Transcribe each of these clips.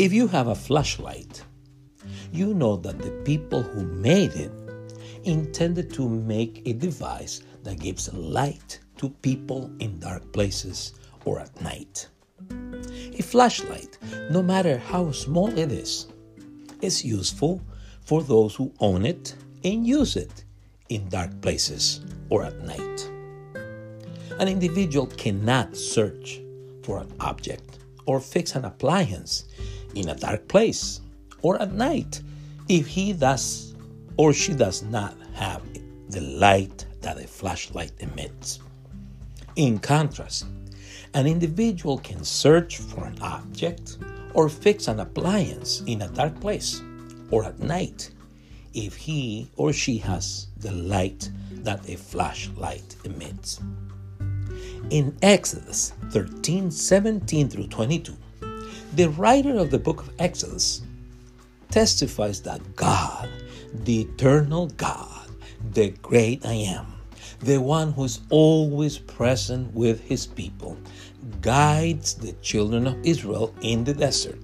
If you have a flashlight, you know that the people who made it intended to make a device that gives light to people in dark places or at night. A flashlight, no matter how small it is, is useful for those who own it and use it in dark places or at night. An individual cannot search for an object or fix an appliance in a dark place or at night if he does or she does not have the light that a flashlight emits. In contrast, an individual can search for an object or fix an appliance in a dark place or at night if he or she has the light that a flashlight emits. In Exodus 13 17 through 22, the writer of the book of Exodus testifies that God, the eternal God, the great I am, the one who is always present with his people, guides the children of Israel in the desert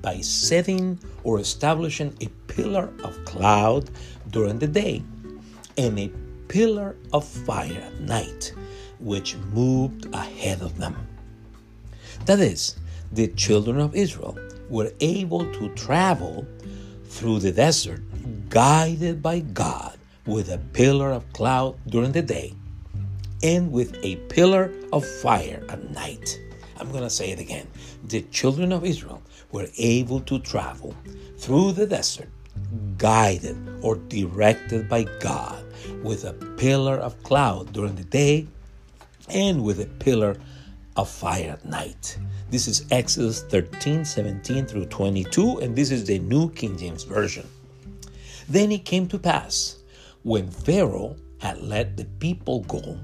by setting or establishing a pillar of cloud during the day and a pillar of fire at night, which moved ahead of them. That is, the children of Israel were able to travel through the desert guided by God with a pillar of cloud during the day and with a pillar of fire at night. I'm going to say it again. The children of Israel were able to travel through the desert guided or directed by God with a pillar of cloud during the day and with a pillar of fire at night. This is Exodus 13, 17 through 22, and this is the New King James Version. Then it came to pass, when Pharaoh had let the people go,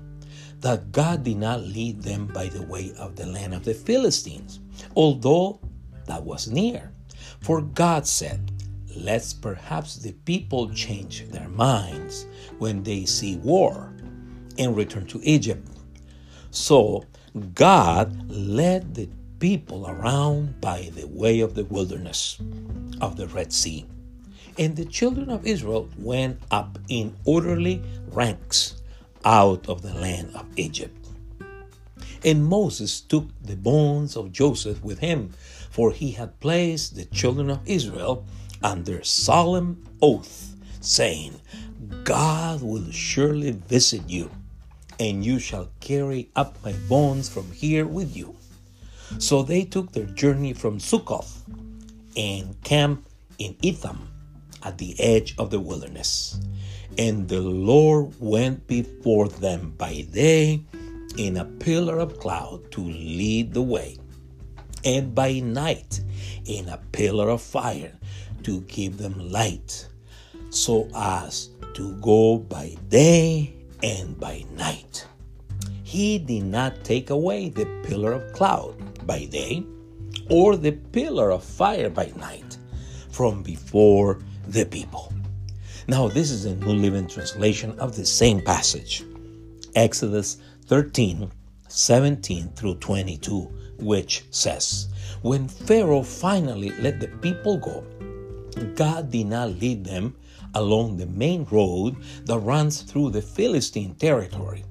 that God did not lead them by the way of the land of the Philistines, although that was near. For God said, Let's perhaps the people change their minds when they see war and return to Egypt. So God led the people around by the way of the wilderness of the Red Sea. And the children of Israel went up in orderly ranks out of the land of Egypt. And Moses took the bones of Joseph with him, for he had placed the children of Israel under solemn oath, saying, God will surely visit you, and you shall carry up my bones from here with you. So they took their journey from Succoth and camped in Etham at the edge of the wilderness. And the Lord went before them by day in a pillar of cloud to lead the way, and by night in a pillar of fire to give them light, so as to go by day and by night. He did not take away the pillar of cloud by day or the pillar of fire by night from before the people. Now, this is a New Living Translation of the same passage, Exodus 13 17 through 22, which says, When Pharaoh finally let the people go, God did not lead them along the main road that runs through the Philistine territory,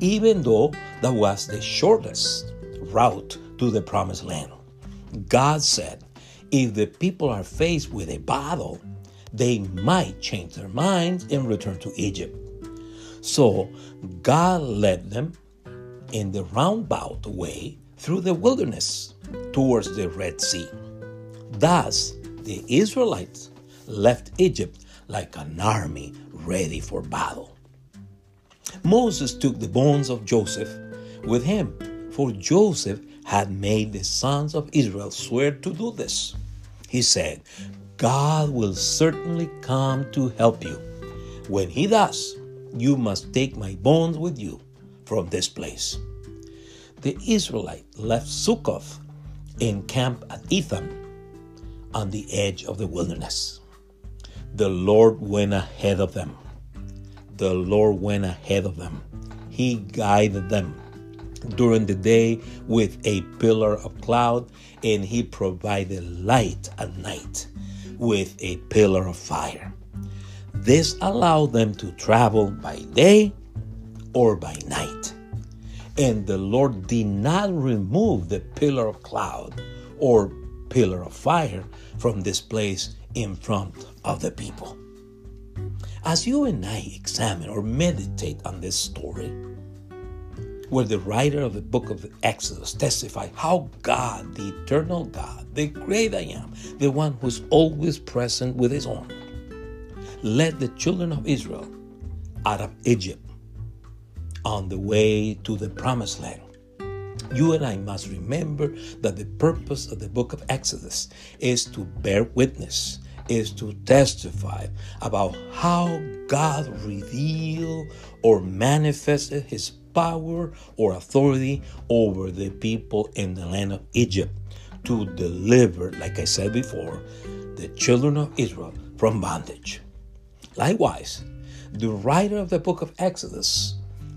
even though that was the shortest route to the promised land. God said, if the people are faced with a battle, they might change their minds and return to Egypt. So God led them in the roundabout way through the wilderness towards the Red Sea. Thus, the Israelites left Egypt like an army ready for battle. Moses took the bones of Joseph with him, for Joseph had made the sons of Israel swear to do this. He said, God will certainly come to help you. When he does, you must take my bones with you from this place. The Israelite left Succoth and camped at Etham on the edge of the wilderness. The Lord went ahead of them. The Lord went ahead of them. He guided them. during the day with a pillar of cloud, and he provided light at night with a pillar of fire. This allowed them to travel by day or by night. And the Lord did not remove the pillar of cloud or pillar of fire from this place in front of the people. As you and I examine or meditate on this story, where the writer of the book of Exodus testified how God, the eternal God, the great I am, the one who's always present with his own, led the children of Israel out of Egypt on the way to the promised land. You and I must remember that the purpose of the book of Exodus is to bear witness, is to testify about how God revealed or manifested his power or authority over the people in the land of Egypt to deliver, like I said before, the children of Israel from bondage. Likewise, the writer of the book of Exodus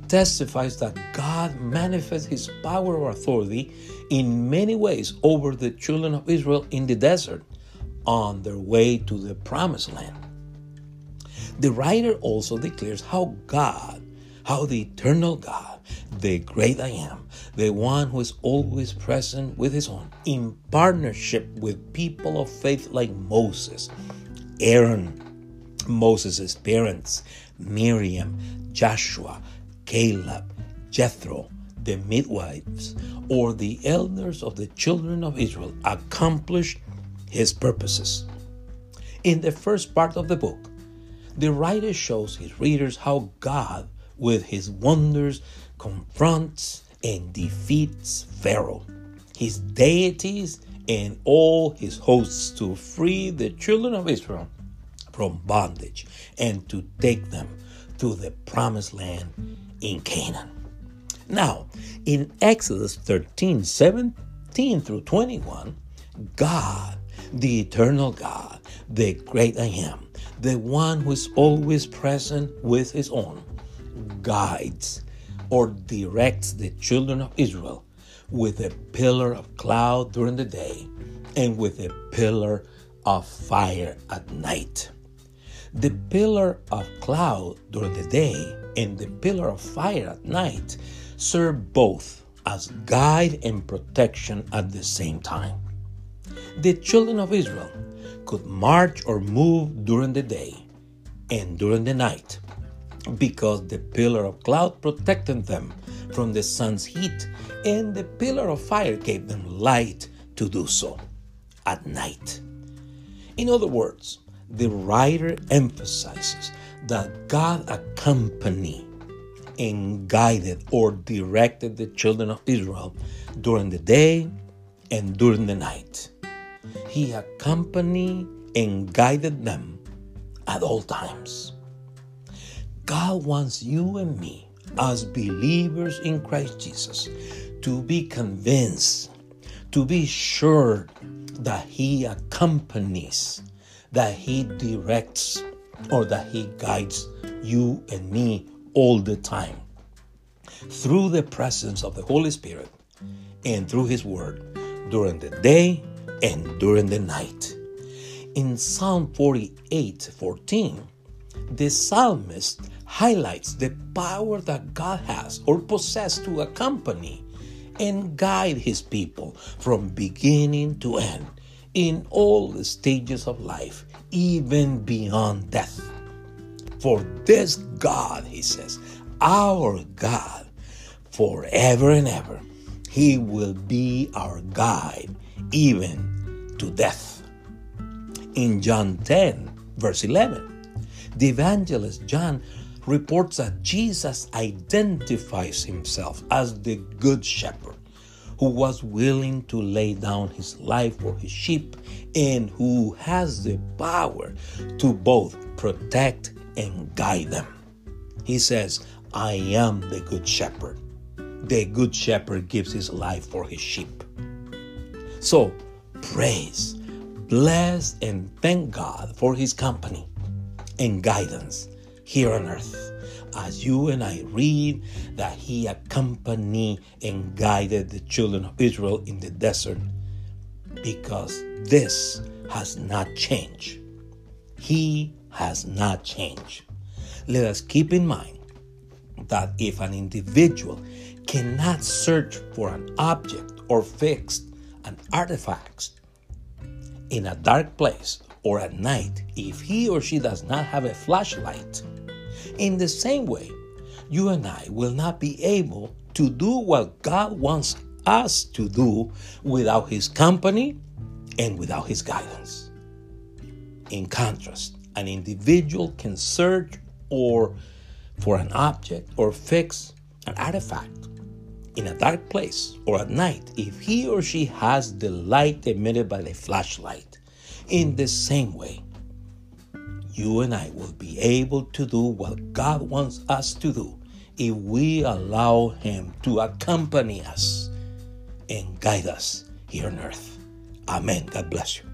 testifies that God manifests his power or authority in many ways over the children of Israel in the desert on their way to the promised land. The writer also declares how God, how the eternal God, the great I am, the one who is always present with his own, in partnership with people of faith like Moses, Aaron, Moses' parents, Miriam, Joshua, Caleb, Jethro, the midwives, or the elders of the children of Israel accomplished his purposes. In the first part of the book, the writer shows his readers how God, with his wonders, confronts and defeats Pharaoh, his deities, and all his hosts to free the children of Israel from bondage and to take them to the promised land in Canaan. Now, in Exodus 13 17 through 21, God, the eternal God, the great I am, the one who is always present with his own, guides or directs the children of Israel with a pillar of cloud during the day and with a pillar of fire at night. The pillar of cloud during the day and the pillar of fire at night serve both as guide and protection at the same time. The children of Israel could march or move during the day and during the night because the pillar of cloud protected them from the sun's heat and the pillar of fire gave them light to do so at night. In other words, the writer emphasizes that God accompanied and guided or directed the children of Israel during the day and during the night. He accompanied and guided them at all times. God wants you and me, as believers in Christ Jesus, to be convinced, to be sure that He accompanies, that He directs, or that He guides you and me all the time through the presence of the Holy Spirit and through His Word during the day and during the night. In Psalm 48 14, the psalmist highlights the power that God has or possesses to accompany and guide His people from beginning to end in all the stages of life even beyond death. For this God, he says, our God, forever and ever, he will be our guide, even to death. In John 10, verse 11, the evangelist John reports that Jesus identifies himself as the Good Shepherd who was willing to lay down his life for his sheep and who has the power to both protect and guide them. He says, I am the good shepherd. The good shepherd gives his life for his sheep. So praise, bless, and thank God for his company and guidance here on earth as you and I read that he accompanied and guided the children of Israel in the desert because this has not changed. He has not changed. Let us keep in mind that if an individual cannot search for an object or fix an artifact in a dark place or at night, if he or she does not have a flashlight, in the same way, you and I will not be able to do what God wants us to do without His company and without His guidance. In contrast, an individual can search or for an object or fix an artifact in a dark place or at night if he or she has the light emitted by the flashlight. In the same way, you and I will be able to do what God wants us to do if we allow Him to accompany us and guide us here on earth. Amen. God bless you.